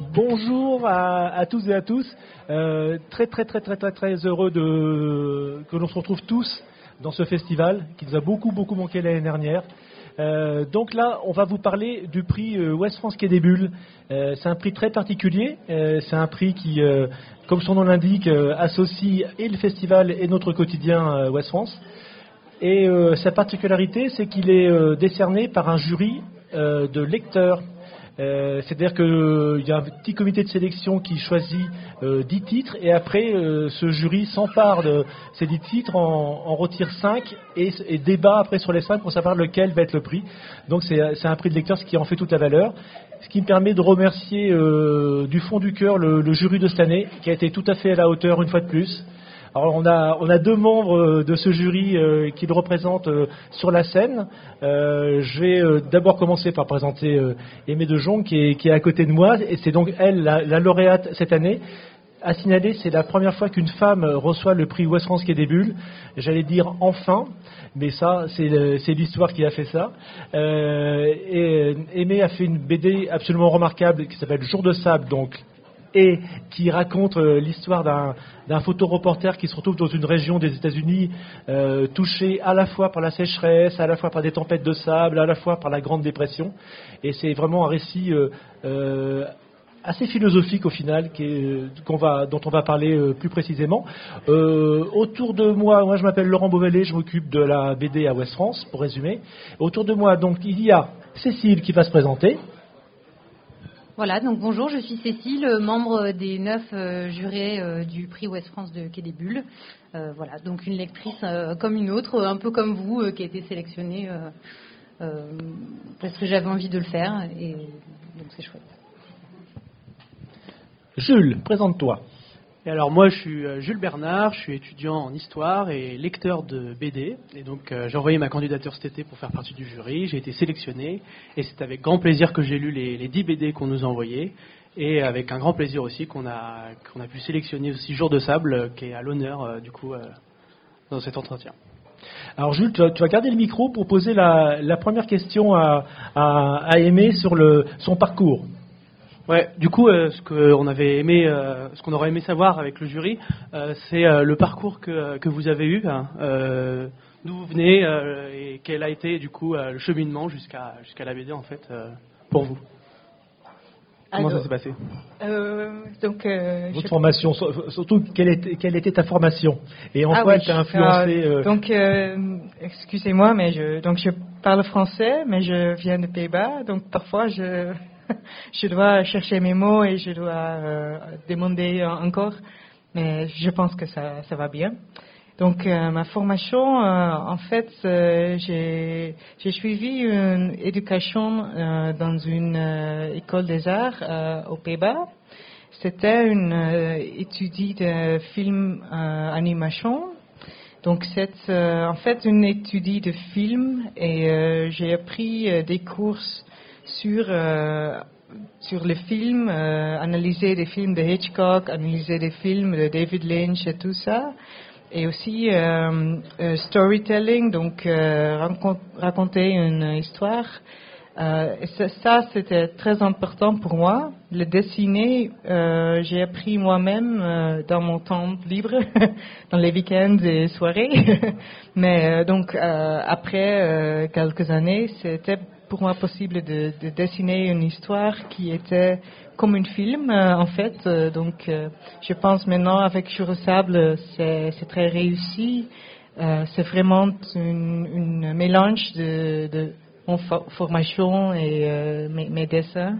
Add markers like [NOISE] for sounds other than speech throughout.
Bonjour à, tous et à tous. Euh, très très très très très très heureux de, que l'on se retrouve tous dans ce festival qui nous a beaucoup beaucoup manqué l'année dernière. Euh, donc là, on va vous parler du prix euh, Ouest France Quai des Bulles. Euh, c'est un prix très particulier. C'est un prix qui, comme son nom l'indique, associe et le festival et notre quotidien Ouest France. Et sa particularité, c'est qu'il est décerné par un jury de lecteurs. Euh, C'est-à-dire qu'il y a un petit comité de sélection qui choisit euh, 10 titres et après euh, ce jury s'empare de ces 10 titres, en, en retire 5 et, et débat après sur les 5 pour savoir lequel va être le prix. Donc c'est c'est un prix de lecteur, ce qui en fait toute la valeur. Ce qui me permet de remercier euh, du fond du cœur le jury de cette année qui a été tout à fait à la hauteur une fois de plus. Alors on a, deux membres euh, de ce jury euh, qui le représentent euh, sur la scène. Je vais d'abord commencer par présenter Aimée de Jong qui est, qui à côté de moi et c'est donc elle la, la lauréate cette année. À signaler, c'est la première fois qu'une femme reçoit le prix Ouest France Quai des Bulles. J'allais dire enfin, mais ça, c'est l'histoire qui a fait ça. Et Aimée a fait une BD absolument remarquable qui s'appelle Jour de sable, donc et qui raconte euh, l'histoire d'un photoreporter qui se retrouve dans une région des États-Unis euh, touchée à la fois par la sécheresse, à la fois par des tempêtes de sable, à la fois par la Grande Dépression. Et c'est vraiment un récit euh, assez philosophique au final, dont on va parler plus précisément. Autour de moi, moi je m'appelle Laurent Beauvalet, je m'occupe de la BD à Ouest France, pour résumer. Autour de moi, donc il y a Cécile qui va se présenter. Voilà, donc bonjour, je suis Cécile, euh, membre des neuf euh, jurés euh, du prix Ouest France de Quai des Bulles. Voilà, donc une lectrice comme une autre, un peu comme vous, qui a été sélectionnée parce que j'avais envie de le faire et donc c'est chouette. Jules, présente-toi. Et alors moi je suis euh, Jules Bernard, je suis étudiant en histoire et lecteur de BD. Et donc euh, j'ai envoyé ma candidature cet été pour faire partie du jury, j'ai été sélectionné et c'est avec grand plaisir que j'ai lu les, les 10 BD qu'on nous a envoyés. Et avec un grand plaisir aussi qu'on a, qu'on a pu sélectionner aussi Jour de Sable euh, qui est à l'honneur du coup dans cet entretien. Alors Jules, tu vas, garder le micro pour poser la, la première question à, à, à Aimé sur le, son parcours. Ouais, du coup, euh, ce qu'on avait aimé, euh, ce qu'on aurait aimé savoir avec le jury, euh, c'est euh, le parcours que, que vous avez eu, hein, euh, d'où vous venez euh, et quel a été du coup euh, le cheminement jusqu'à jusqu'à la BD en fait euh, pour vous? Comment ça s'est passé? euh, donc, euh, Votre je- formation, sur- surtout quelle était, quelle était ta formation? Et en Ah quoi oui, elle t'a influencé donc, euh, excusez-moi, mais je, donc je parle français, mais je viens de Pays-Bas, donc parfois je, [LAUGHS] je dois chercher mes mots et je dois euh, demander encore, mais je pense que ça, ça va bien. Donc euh, ma formation, euh, en fait, euh, j'ai suivi une éducation euh, dans une euh, école des arts euh, aux Pays-Bas. C'était une euh, étude de film euh, animation. Donc c'est euh, en fait une étude de film et euh, j'ai appris euh, des cours sur euh, sur les films, euh, analyser des films de Hitchcock, analyser des films de David Lynch et tout ça. Et aussi euh, euh, storytelling, donc euh, raconter une histoire. Ça, ça, c'était très important pour moi. Le dessiner, j'ai appris moi-même dans mon temps libre, [LAUGHS] dans les week-ends et soirées. [LAUGHS] Mais donc après quelques années, c'était pour moi possible de, de dessiner une histoire qui était comme un film euh, en fait. Euh, donc euh, je pense maintenant avec Jour au Sable, c'est très réussi. C'est vraiment une mélange de, formation et mes, mes dessins.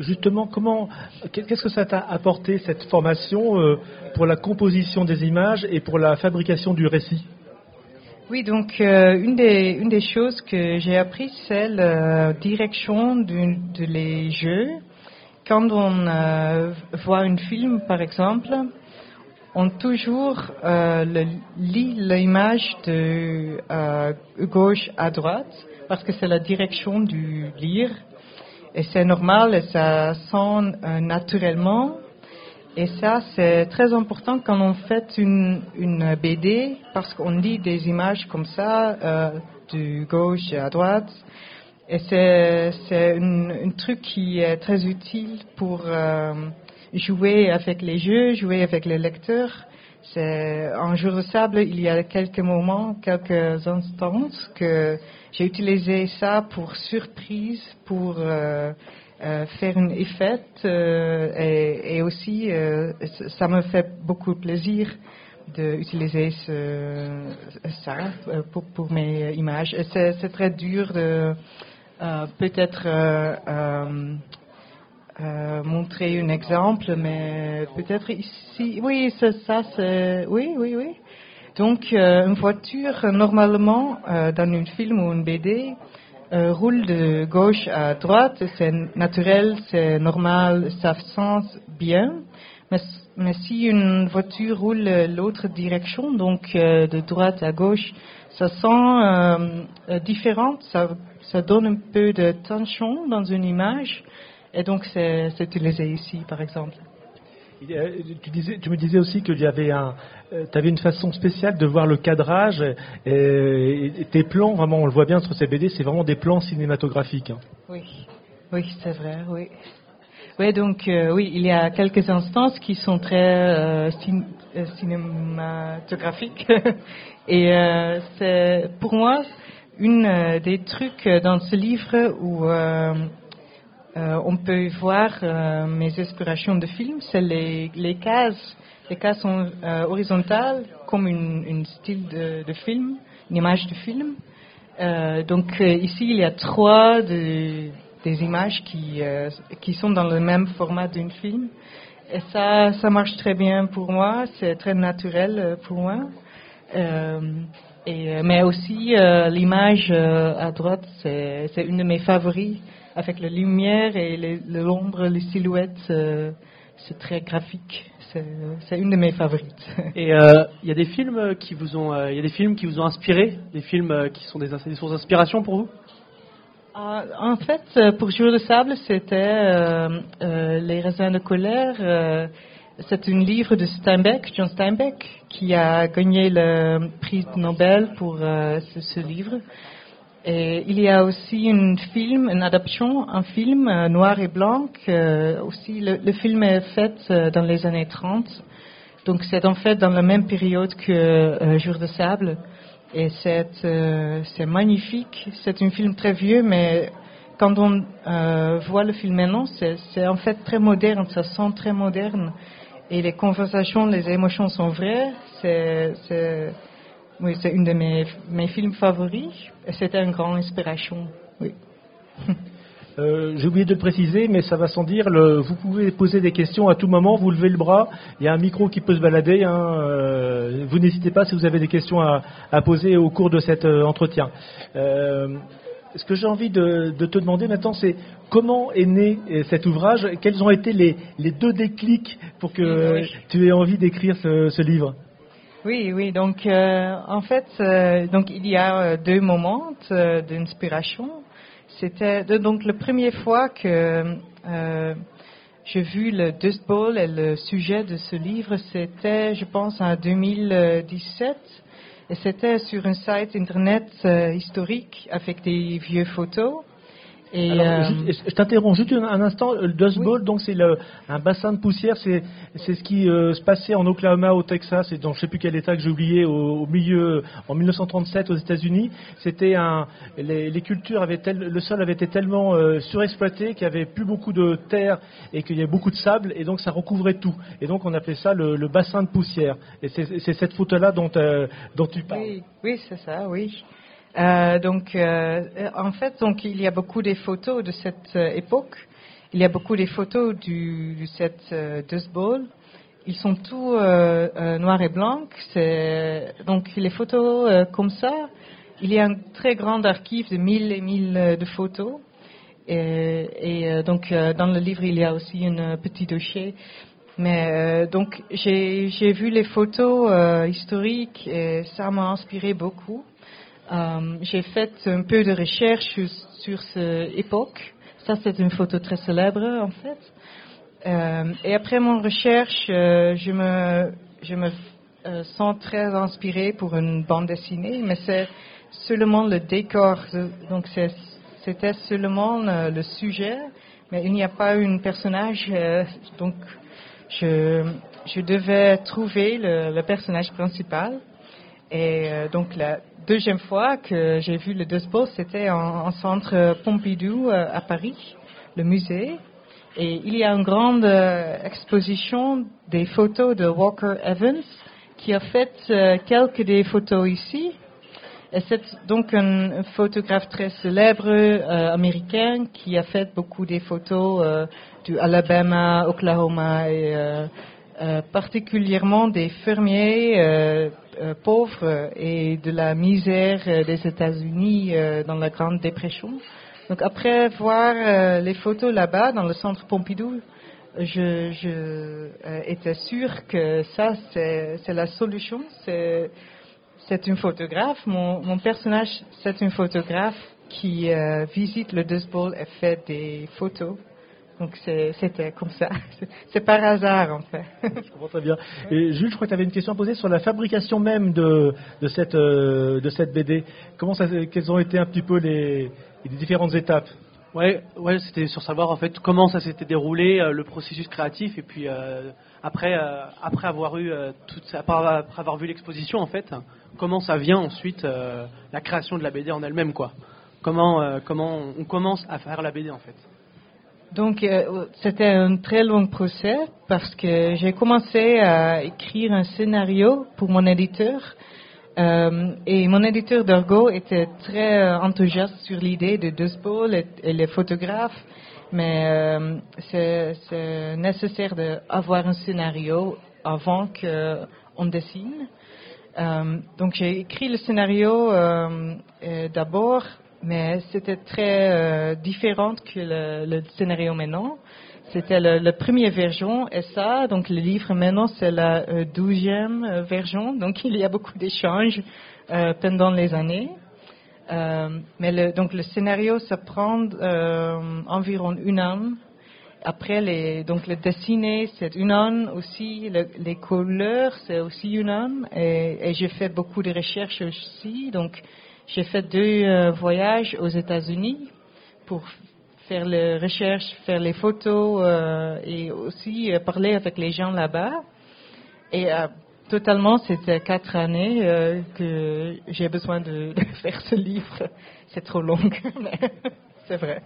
Justement, comment, qu'est-ce que ça t'a apporté cette formation pour la composition des images et pour la fabrication du récit? Oui, donc euh, une, des, une des choses que j'ai appris, c'est la direction de les jeux. Quand on euh, voit un film, par exemple, on toujours euh, le- lit l'image de euh, gauche à droite parce que c'est la direction du lire et c'est normal et ça sent euh, naturellement et ça, c'est très important quand on fait une, BD, parce qu'on lit des images comme ça, euh, de gauche à droite. Et c'est un truc qui est très utile pour jouer avec les jeux, jouer avec les lecteurs. C'est en jour de sable, il y a quelques moments, quelques instants que j'ai utilisé ça pour surprise, pour euh, euh, faire une effet euh, et, et, aussi ça me fait beaucoup plaisir d'utiliser ce, ça pour, pour, mes images. C'est très dur de peut-être euh, montrer un exemple, mais peut-être ici, oui, ça, c'est, oui, oui, oui. Donc, euh, une voiture, normalement, euh, dans un film ou une BD, roule de gauche à droite, c'est naturel, c'est normal, ça sent bien. Mais, mais, si une voiture roule l'autre direction, donc de droite à gauche, ça sent différent, ça, ça donne un peu de tension dans une image. Et donc, c'est utilisé ici, par exemple. Tu, tu me disais aussi que tu euh, avais une façon spéciale de voir le cadrage et, tes plans, vraiment, on le voit bien sur ces BD, c'est vraiment des plans cinématographiques. Hein. Oui, oui, c'est vrai, oui. Oui, donc euh, oui, il y a quelques instances qui sont très euh, cinématographiques [LAUGHS] et c'est pour moi une des trucs dans ce livre où euh, on peut voir euh, mes inspirations de films, c'est les, cases. Les cases sont euh, horizontales, comme une, style de, film, une image de film. donc ici, il y a trois des images qui, qui sont dans le même format d'un film. Et ça, ça marche très bien pour moi, c'est très naturel pour moi. mais aussi, l'image à droite, c'est une de mes favoris avec la lumière et l'ombre, les, silhouettes, euh, c'est très graphique. C'est une de mes favorites. [LAUGHS] Et euh, il y a des films qui vous ont, euh, il y a des films qui vous ont inspiré, des films qui sont des, sources d'inspiration pour vous? En fait, pour Jour de sable, c'était Les raisins de colère. c'est un livre de Steinbeck, John Steinbeck, qui a gagné le prix Nobel pour ce, ce livre. Il y a aussi une adaptation, un film euh, noir et blanc. Euh, aussi, le, film est fait euh, dans les années 30. Donc, c'est en fait dans la même période que Jour de sable. Et c'est magnifique. C'est un film très vieux, mais quand on voit le film maintenant, c'est en fait très moderne. Ça sent très moderne. Et les conversations, les émotions sont vraies. C'est oui, c'est une de mes, mes films favoris. C'était une grande inspiration. Oui. [LAUGHS] Euh, J'ai oublié de le préciser, mais ça va sans dire. Le, vous pouvez poser des questions à tout moment. Vous levez le bras. Il y a un micro qui peut se balader. Hein, euh, vous n'hésitez pas si vous avez des questions à, à poser au cours de cet euh, entretien. Ce que j'ai envie de, de, te demander maintenant, c'est comment est né cet ouvrage? Quels ont été les, les deux déclics pour que tu aies envie d'écrire ce, ce livre? Oui, oui. Donc, euh, en fait, euh, donc il y a euh, deux moments d'inspiration. C'était donc la première fois que j'ai vu le Dust Bowl et le sujet de ce livre, c'était, je pense, en 2017. Et c'était sur un site internet historique avec des vieux photos. Et euh, je, t'interromps juste un, instant. Le Dust Bowl, donc c'est un bassin de poussière. C'est ce qui euh, se passait en Oklahoma, au Texas, et dans je sais plus quel État que j'ai oublié, au, milieu en 1937 aux États-Unis. C'était un les, les, cultures avaient tel, le sol avait été tellement euh, surexploité qu'il y avait plus beaucoup de terre et qu'il y avait beaucoup de sable, et donc ça recouvrait tout. Et donc on appelait ça le, le bassin de poussière. Et c'est cette photo-là dont dont tu parles. Oui, oui c'est ça, oui. Euh, donc, euh, en fait, donc il y a beaucoup de photos de cette euh, époque. Il y a beaucoup de photos de cette Dust Bowl. Ils sont tous noirs et blancs. Donc, les photos comme ça, il y a un très grand archive de mille et mille de photos. Et, et donc, dans le livre, il y a aussi un petit dossier. Mais donc, j'ai vu les photos historiques et ça m'a inspiré beaucoup. Euh, j'ai fait un peu de recherche sur, cette époque. Ça, c'est une photo très célèbre, en fait. Euh, et après mon recherche, euh, je me, je me sens très inspirée pour une bande dessinée, mais c'est seulement le décor. Donc, c'était seulement le sujet, mais il n'y a pas un personnage. donc, je, je devais trouver le, le personnage principal. Et donc, la deuxième fois que j'ai vu le Despo, c'était en, centre Pompidou à Paris, le musée. Et il y a une grande exposition des photos de Walker Evans qui a fait quelques des photos ici et c'est donc un photographe très célèbre euh, américain qui a fait beaucoup des photos euh, du Alabama, Oklahoma et euh, particulièrement des fermiers pauvres et de la misère des États-Unis dans la Grande Dépression. Donc après voir les photos là-bas dans le centre Pompidou, je, étais sûre que ça c'est la solution. C'est une photographe. Mon, personnage, c'est une photographe qui euh, visite le Dust et fait des photos. Donc c'était comme ça. [LAUGHS] C'est par hasard en fait. Je comprends très bien. Et Jules, je crois que tu avais une question à poser sur la fabrication même de, de, cette, euh, de cette BD. Comment ça, quelles ont été un petit peu les, les différentes étapes? Ouais, ouais, c'était sur savoir en fait comment ça s'était déroulé, euh, le processus créatif, et puis euh, après, euh, après avoir eu toute, après avoir vu l'exposition en fait, comment ça vient ensuite la création de la BD en elle-même quoi. Comment comment on commence à faire la BD en fait. Donc c'était un très long procès parce que j'ai commencé à écrire un scénario pour mon éditeur euh, et mon éditeur d'Argo était très euh, enthousiaste sur l'idée de deux et, et, les photographes, mais euh, c'est nécessaire d'avoir un scénario avant qu'on dessine. donc j'ai écrit le scénario d'abord, mais c'était très différent que le, le scénario maintenant. C'était la première version et ça, donc le livre maintenant c'est la euh, douzième euh, version, donc [LAUGHS] il y a beaucoup d'échanges euh, pendant les années. mais le, donc le scénario ça prend environ une an. Après les donc le dessiné c'est une an aussi, les couleurs c'est aussi une an et, et j'ai fait beaucoup de recherches aussi. Donc j'ai fait deux voyages aux États-Unis pour faire les recherches, faire les photos euh, et aussi euh, parler avec les gens là-bas. Et euh, totalement, c'était quatre années que j'ai besoin [LAUGHS] de, faire ce livre. C'est trop long, [LAUGHS] c'est vrai.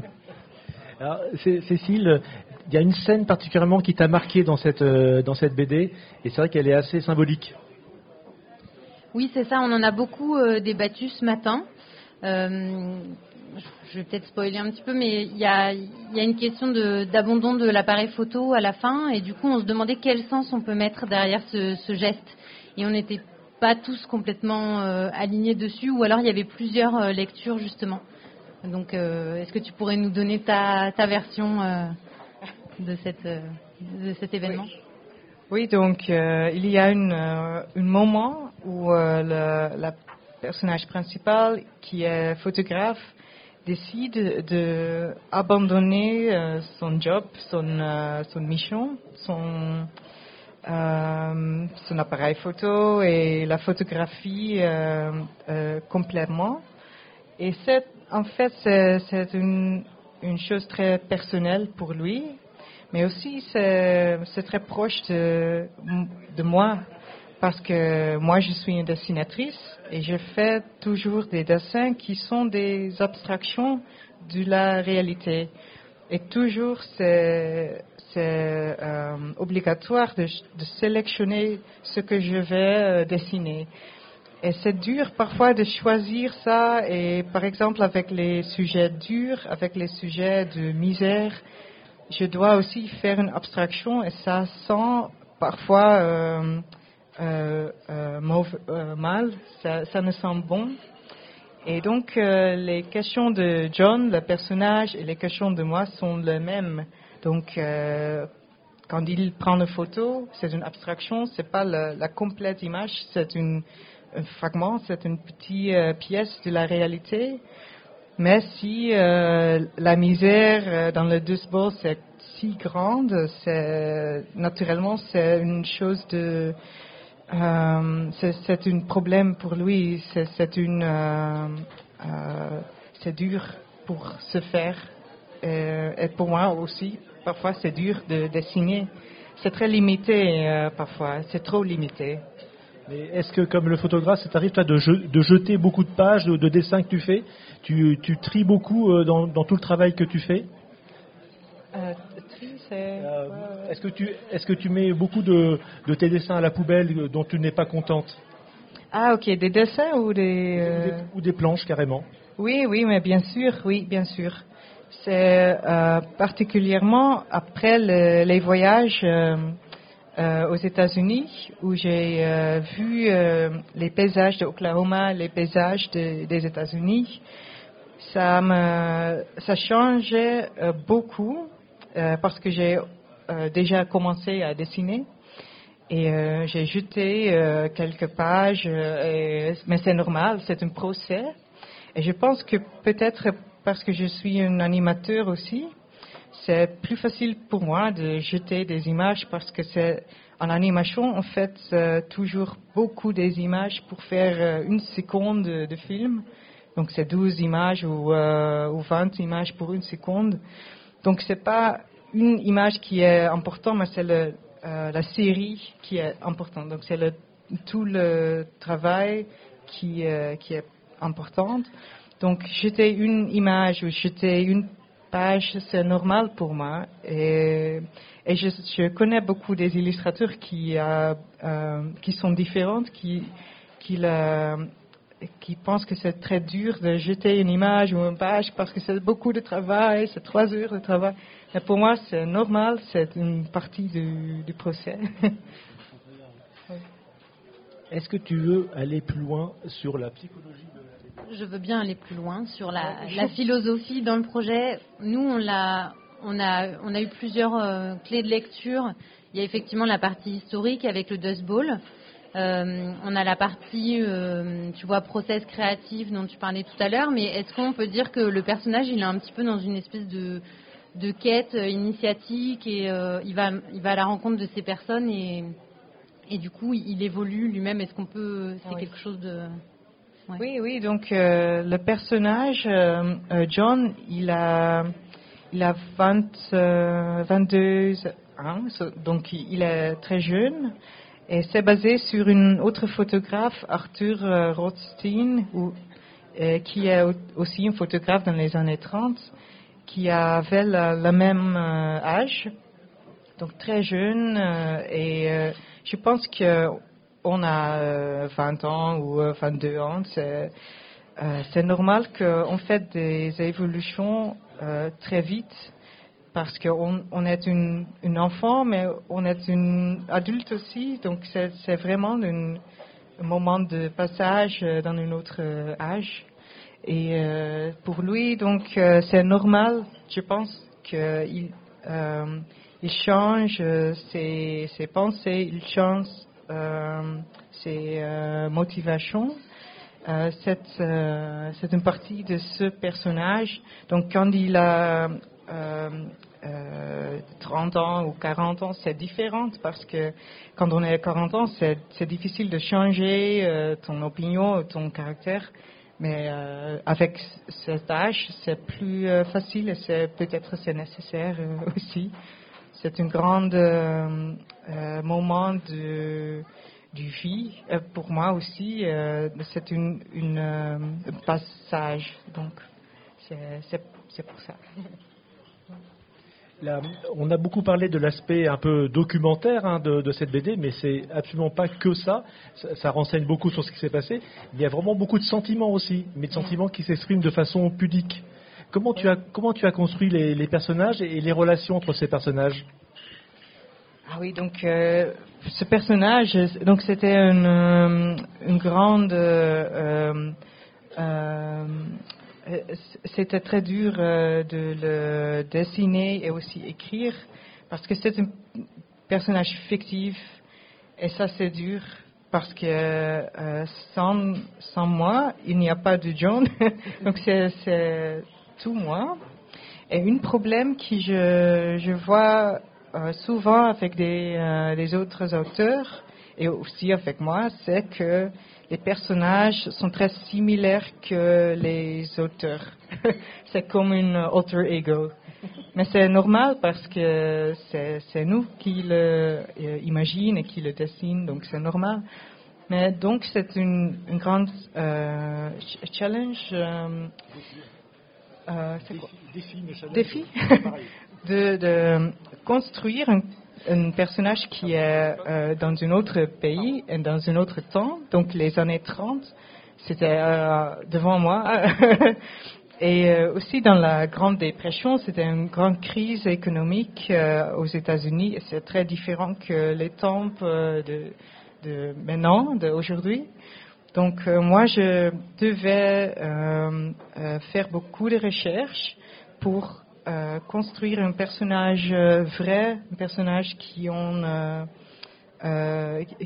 Cécile, il y a une scène particulièrement qui t'a marqué dans cette, dans cette BD, et c'est vrai qu'elle est assez symbolique. Oui, c'est ça, on en a beaucoup débattu ce matin je vais peut-être spoiler un petit peu, mais il y a, une question d'abandon de, l'appareil photo à la fin, et du coup, on se demandait quel sens on peut mettre derrière ce, geste. Et on n'était pas tous complètement euh, alignés dessus, ou alors il y avait plusieurs euh, lectures, justement. Donc, euh, est-ce que tu pourrais nous donner ta, version de, cette, de cet événement? Donc il y a un moment où le personnage principal, qui est photographe, décide de abandonner euh, son job, son, euh, son mission, son, euh, son appareil photo et la photographie complètement. Et c'est, en fait, c'est une chose très personnelle pour lui, mais aussi c'est très proche de, de moi parce que moi je suis une dessinatrice et je fais toujours des dessins qui sont des abstractions de la réalité. Et toujours c'est euh, obligatoire de, sélectionner ce que je vais euh, dessiner. Et c'est dur parfois de choisir ça et par exemple avec les sujets durs, avec les sujets de misère, je dois aussi faire une abstraction et ça sent parfois euh, euh, euh, euh, mal, ça, ça, me semble bon. Et donc, les questions de John, le personnage, et les questions de moi sont les mêmes. Donc, quand il prend une photo, c'est une abstraction, c'est pas la, la, complète image, c'est un fragment, c'est une petite pièce de la réalité. Mais si la misère dans le Dusbo c'est si grande, c'est naturellement c'est une chose de euh, c'est un problème pour lui, c'est une, euh, euh, c'est dur pour se faire. Euh, et pour moi aussi, parfois c'est dur de dessiner. C'est très limité euh, parfois, c'est trop limité. Mais est-ce que, comme le photographe, ça t'arrive toi de, je- de jeter beaucoup de pages de, de dessins que tu fais? Tu, tu tries beaucoup euh, dans, dans tout le travail que tu fais? Euh, tri, c'est. Euh, Est-ce que, tu, est-ce que tu mets beaucoup de, de tes dessins à la poubelle dont tu n'es pas contente? Ah, ok, des dessins ou des. ou, des, ou des planches carrément Oui, oui, mais bien sûr, oui, bien sûr. C'est particulièrement après le- les voyages euh, aux États-Unis où j'ai euh, vu euh, les paysages de Oklahoma, les paysages de- des États-Unis. Ça me, ça changeait beaucoup parce que j'ai déjà commencé à dessiner. Et j'ai jeté quelques pages, mais c'est normal, c'est un procès. Et je pense que peut-être parce que je suis un animateur aussi, c'est plus facile pour moi de jeter des images parce que c'est en animation, on fait toujours beaucoup des images pour faire euh, une seconde de, film. Donc c'est 12 images ou, euh, ou 20 images pour une seconde. Donc c'est pas une image qui est importante, mais c'est euh, la série qui est importante. Donc c'est tout le travail qui, euh, qui est importante. Donc jeter une image ou jeter une page, c'est normal pour moi. Et, je, connais beaucoup des illustrateurs qui, euh, euh, sont différentes, qui, pensent que c'est très dur de jeter une image ou une page parce que c'est beaucoup de travail, c'est trois heures de travail. Mais pour moi, c'est normal, c'est une partie du, du procès. [LAUGHS] Est-ce que tu veux aller plus loin sur la psychologie? Je veux bien aller plus loin sur la, la philosophie dans le projet. Nous, on, l'a, on, a, on a eu plusieurs euh, clés de lecture. Il y a effectivement la partie historique avec le Dust Bowl. Euh, on a la partie, euh, tu vois, process créatif dont tu parlais tout à l'heure. Mais est-ce qu'on peut dire que le personnage, il est un petit peu dans une espèce de, de quête initiatique et euh, il, va, il va à la rencontre de ces personnes et, et du coup, il, évolue lui-même. Est-ce qu'on peut, c'est Oui. quelque chose de Oui, oui, donc euh, le personnage, euh, euh, John, il a, il a 20, euh, 22 ans, donc il est très jeune. Et c'est basé sur une autre photographe, Arthur Rothstein, qui est au- aussi un photographe dans les années 30, qui avait le même âge, donc très jeune. et je pense que on a euh, 20 ans ou euh, 22 ans, c'est euh, c'est normal qu'on fait des évolutions euh, très vite parce qu'on on est une, enfant, mais on est une adulte aussi, donc c'est vraiment un moment de passage euh, dans un autre euh, âge. Et euh, pour lui, donc euh, c'est normal, je pense, qu'il euh, il change euh, ses, ses pensées, il change euh, ses euh, motivations. Euh, c'est, euh, c'est une partie de ce personnage. Donc quand il a euh, euh, 30 ans ou 40 ans, c'est différent parce que quand on est à 40 ans, c'est, difficile de changer ton opinion, ton caractère. Mais avec cet âge, c'est plus facile et c'est, peut-être c'est nécessaire aussi. C'est un grand euh, euh, moment de, du vie euh, pour moi aussi. c'est une, une un passage, donc c'est, pour ça. Là, on a beaucoup parlé de l'aspect un peu documentaire hein, de, de cette BD, mais c'est absolument pas que ça. ça. ça renseigne beaucoup sur ce qui s'est passé. Il y a vraiment beaucoup de sentiments aussi, mais de sentiments qui s'expriment de façon pudique. Comment tu as, comment tu as construit les, personnages et les relations entre ces personnages? Ah oui, donc euh, ce personnage, donc c'était une, euh, une grande. euh, c'était très dur de le dessiner et aussi écrire parce que c'est un personnage fictif et ça c'est dur parce que sans, sans moi il n'y a pas de John [LAUGHS] donc c'est c'est tout moi et un problème que je, vois euh, souvent avec des, euh, des autres auteurs et aussi avec moi, c'est que les personnages sont très similaires que les auteurs. [LAUGHS] c'est comme un alter ego. Mais c'est normal parce que c'est nous qui le euh, et qui le dessine, donc c'est normal. Mais donc c'est une, une, grande euh, challenge. Euh, euh défi, défi [LAUGHS] [LAUGHS] de, de, construire un, un, personnage qui est euh, dans un autre pays et dans un autre temps, donc les années 30, c'était euh, devant moi. [LAUGHS] Et euh, aussi dans la Grande Dépression, c'était une grande crise économique aux États-Unis. C'est très différent que les temps de, de, maintenant, d'aujourd'hui. Donc moi, je devais faire beaucoup de recherches pour construire un personnage vrai, un personnage qui ont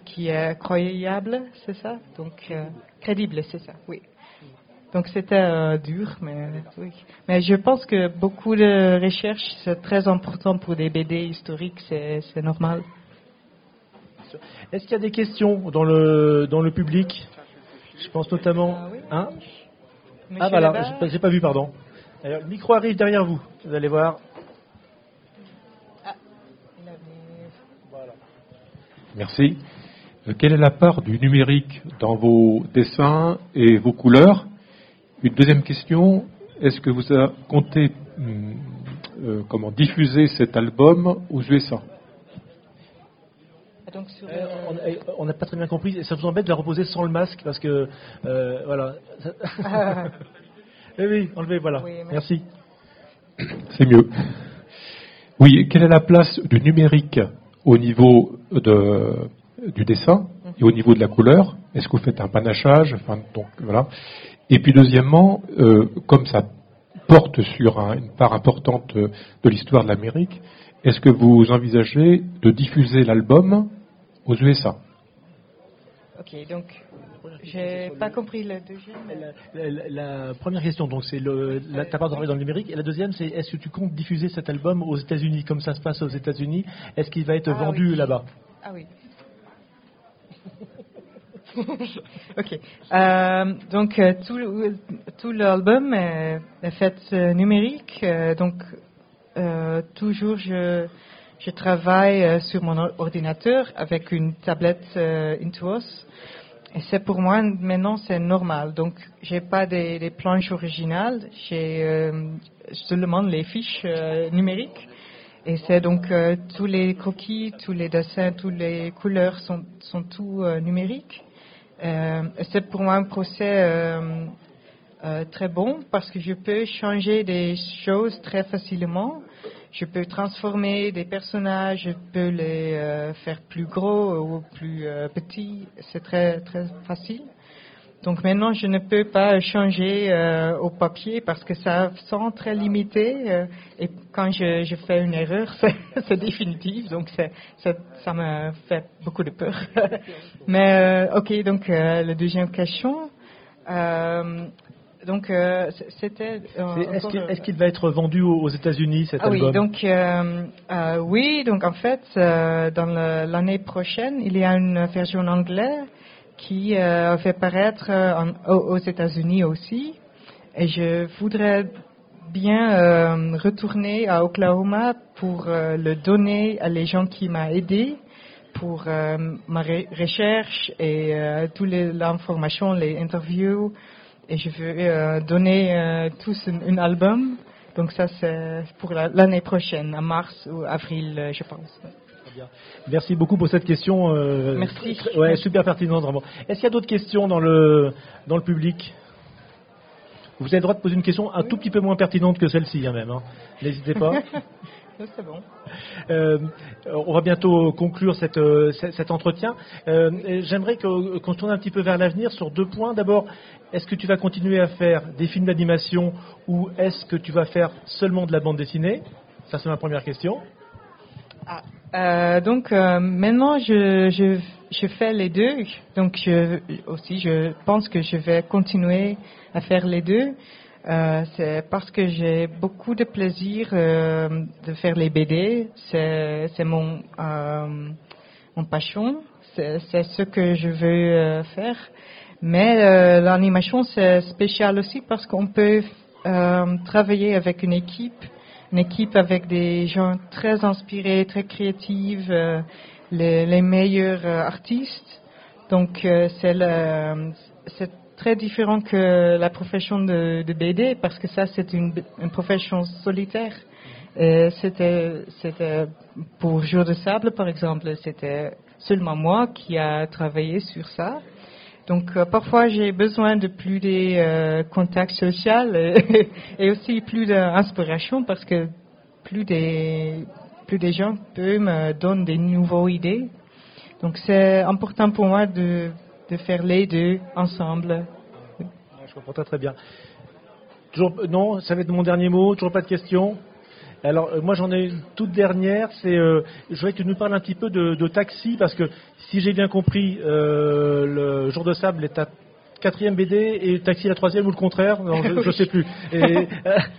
qui est croyable, c'est ça? Donc crédible, c'est ça, oui. Donc c'était euh, dur, mais oui. Mais je pense que beaucoup de recherches, c'est très important pour des BD historiques, c'est normal. Est-ce qu'il y a des questions dans le, dans le public? Je pense notamment. Ah, hein ah voilà, j'ai pas vu, pardon. Alors, le micro arrive derrière vous, vous allez voir. Ah. Merci. Euh, quelle est la part du numérique dans vos dessins et vos couleurs? Une deuxième question, est-ce que vous comptez hum, euh, comment diffuser cet album aux USA ah, euh, on n'a pas très bien compris. Ça vous embête de la reposer sans le masque parce que euh, voilà. oui, [LAUGHS] oui, enlevez, voilà. Merci. C'est mieux. Oui, quelle est la place du numérique au niveau de, du dessin et au niveau de la couleur? Est-ce que vous faites un panachage? Enfin, donc, voilà. Et puis deuxièmement, euh, comme ça porte sur une part importante de l'histoire de l'Amérique, est-ce que vous envisagez de diffuser l'album aux USA Ok, donc j'ai pas compris la deuxième. La, première question, donc c'est le, la, ta part dans le numérique, et la deuxième, c'est est-ce que tu comptes diffuser cet album aux États-Unis, comme ça se passe aux États-Unis? Est-ce qu'il va être ah vendu là-bas? Ah oui. [LAUGHS] ok. Euh, donc euh, tout, tout l'album est, fait euh, numérique. donc toujours je, je travaille sur mon ordinateur avec une tablette Intuos. Et c'est pour moi maintenant c'est normal. Donc j'ai pas des, des, planches originales. J'ai seulement les fiches numériques. Et c'est donc tous les croquis, tous les dessins, toutes les couleurs sont, sont tout numériques. Euh, c'est pour moi un procès euh, euh, très bon parce que je peux changer des choses très facilement. Je peux transformer des personnages, je peux les faire plus gros ou plus petits. C'est très très facile. Donc maintenant, je ne peux pas changer au papier parce que ça sent très limité. et quand je, je, fais une erreur, [LAUGHS] c'est définitif. Donc ça, ça me fait beaucoup de peur. [LAUGHS] Mais ok, donc la deuxième question. Donc c'était. Est-ce qu'il va être vendu aux États-Unis cet ah album? Oui, donc oui, donc en fait, dans l'année prochaine, il y a une version anglaise qui euh, fait paraître euh, aux États-Unis aussi. Et je voudrais bien euh, retourner à Oklahoma pour le donner à les gens qui m'ont aidé pour ma recherche et toutes les informations, les interviews. Et je veux donner tous un, album. Donc ça, c'est pour l'année prochaine, en mars ou avril, je pense. Merci beaucoup pour cette question. Euh, Merci. Ouais, super pertinente, vraiment. Est-ce qu'il y a d'autres questions dans le, dans le public? Vous avez le droit de poser une question un tout petit peu moins pertinente que celle-ci, hein, même. Hein. N'hésitez pas. [LAUGHS] [LAUGHS] C'est bon. Euh, on va bientôt conclure euh, cet entretien. J'aimerais qu'on se tourne un petit peu vers l'avenir sur deux points. D'abord, est-ce que tu vas continuer à faire des films d'animation ou est-ce que tu vas faire seulement de la bande dessinée? Ça, c'est ma première question. Ah, euh, donc euh, maintenant je, fais les deux. Donc aussi je pense que je vais continuer à faire les deux. Euh, c'est parce que j'ai beaucoup de plaisir euh, de faire les BD. C'est, c'est mon euh, mon passion. C'est, c'est ce que je veux faire. Mais euh, l'animation, c'est spécial aussi parce qu'on peut euh, travailler avec une équipe, une équipe avec des gens très inspirés, très créatifs, euh, les, les, meilleurs euh, artistes. Donc euh, c'est très différent que la profession de, BD parce que ça c'est une, profession solitaire. C'était pour Jour de sable par exemple, c'était seulement moi qui a travaillé sur ça. Donc euh, parfois j'ai besoin de plus de euh, contacts sociaux et, [LAUGHS] et aussi plus d'inspiration parce que plus des plus des gens peuvent me donner des nouvelles idées. Donc c'est important pour moi de, de faire les deux ensemble. Je comprends très très bien. Non, ça va être mon dernier mot. Toujours pas de questions. Alors euh, moi j'en ai une toute dernière, c'est euh, je voudrais que tu nous parles un petit peu de, de taxi parce que si j'ai bien compris, euh, le jour de sable est à quatrième BD et taxi la troisième ou le contraire, non, je, [LAUGHS] ne sais plus. Et,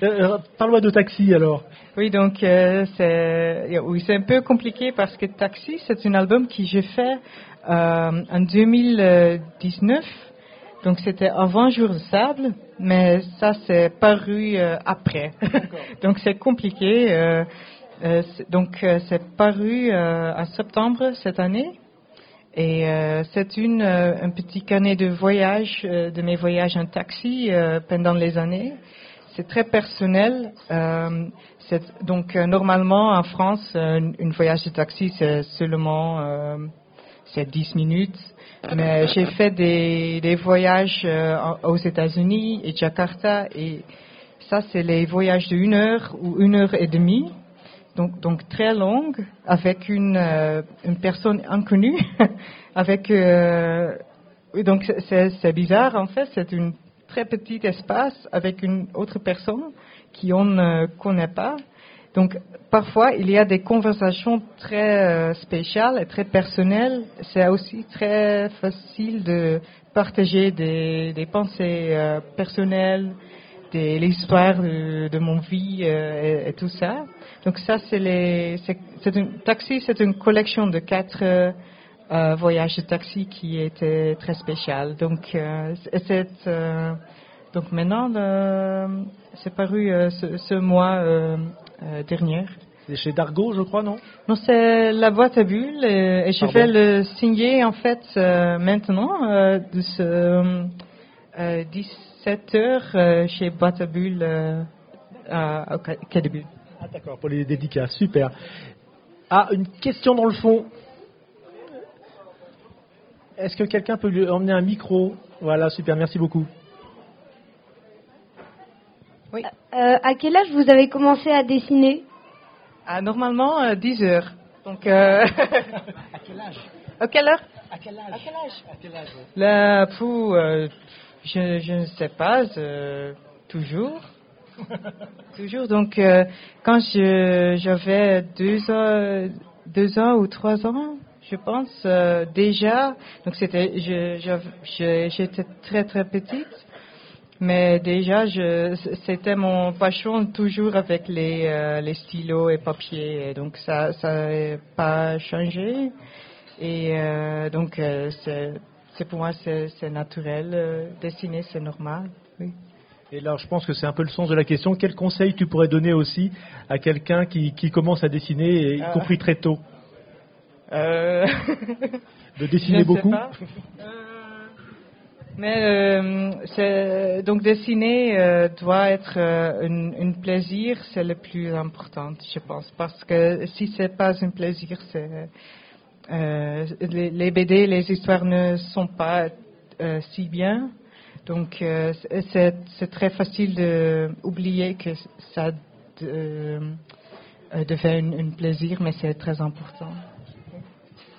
euh, Parle-moi de taxi alors. Oui donc c'est oui c'est un peu compliqué parce que taxi c'est un album qui j'ai fait en 2019 donc c'était avant Jour de sable, mais ça c'est paru euh, après. [LAUGHS] donc c'est compliqué. Euh, euh, donc c'est paru en septembre cette année. Et c'est une un petit carnet de voyage, de mes voyages en taxi pendant les années. C'est très personnel. donc normalement en France, un, voyage de taxi c'est seulement c'est 10 minutes. Mais j'ai fait des, des voyages euh, aux États-Unis et Jakarta et ça c'est les voyages de une heure ou une heure et demie, donc, très longues avec une, euh, personne inconnue, [LAUGHS] euh, donc c'est bizarre en fait, c'est un très petit espace avec une autre personne qui on ne connaît pas. Donc, parfois, il y a des conversations très euh, spéciales et très personnelles. C'est aussi très facile de partager des, pensées personnelles, des l'histoire de, mon vie et, tout ça. Donc ça, c'est les, c'est une taxi, c'est une collection de quatre euh, voyages de taxi qui était très spécial. Donc, euh, c'est donc maintenant, c'est paru ce, ce, mois euh, dernière. C'est chez Dargo, je crois, non? Non, c'est la boîte à bulles et, et je vais le signer en fait euh, maintenant euh, de ce 17 heures chez boîte à bulles à, à Quai des Bulles. Ah d'accord, pour les dédicats, super. Ah, une question dans le fond. Est-ce que quelqu'un peut lui emmener un micro? Voilà, super, merci beaucoup. Oui. Euh, à quel âge vous avez commencé à dessiner? Ah, Normalement, euh, 10 heures. Donc, euh... à [LAUGHS] quel âge? À quelle heure? À quel âge? À quel âge, à quel âge? Là, pour, euh, je, je, ne sais pas, toujours. [LAUGHS] toujours. Donc, euh, quand j'avais deux ans, deux ans ou trois ans, je pense déjà. Donc, c'était, j'étais très très petite. Mais déjà, c'était mon passion toujours avec les, euh, les stylos et papier. donc ça n'a pas changé. Et euh, donc euh, c'est pour moi c'est naturel. Euh, dessiner c'est normal. Et là, je pense que c'est un peu le sens de la question. Quel conseil tu pourrais donner aussi à quelqu'un qui, qui, commence à dessiner, y ah. compris très tôt De dessiner [LAUGHS] beaucoup mais euh, donc dessiner euh, doit être euh, un, plaisir, c'est le plus important, je pense, parce que si c'est pas un plaisir, c'est euh, les, les, BD, les histoires ne sont pas euh, si bien, donc euh, c'est très facile d'oublier que ça de, devient un, un plaisir, mais c'est très important.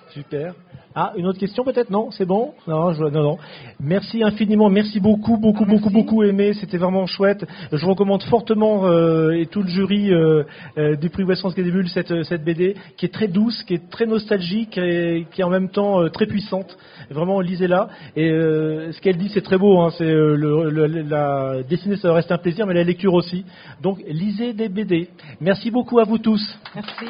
Super. Ah, une autre question peut-être? Non, c'est bon? Non, je, non, non. Merci infiniment, merci beaucoup, beaucoup, merci. beaucoup, beaucoup aimé. C'était vraiment chouette. Je recommande fortement euh, et tout le jury euh, euh, du prix West France Quai cette, cette BD qui est très douce, qui est très nostalgique et qui est en même temps euh, très puissante. Vraiment, lisez-la. Et euh, ce qu'elle dit, c'est très beau. Hein, c'est le, le, la dessiner, ça reste un plaisir, mais la lecture aussi. Donc, lisez des BD. Merci beaucoup à vous tous. Merci.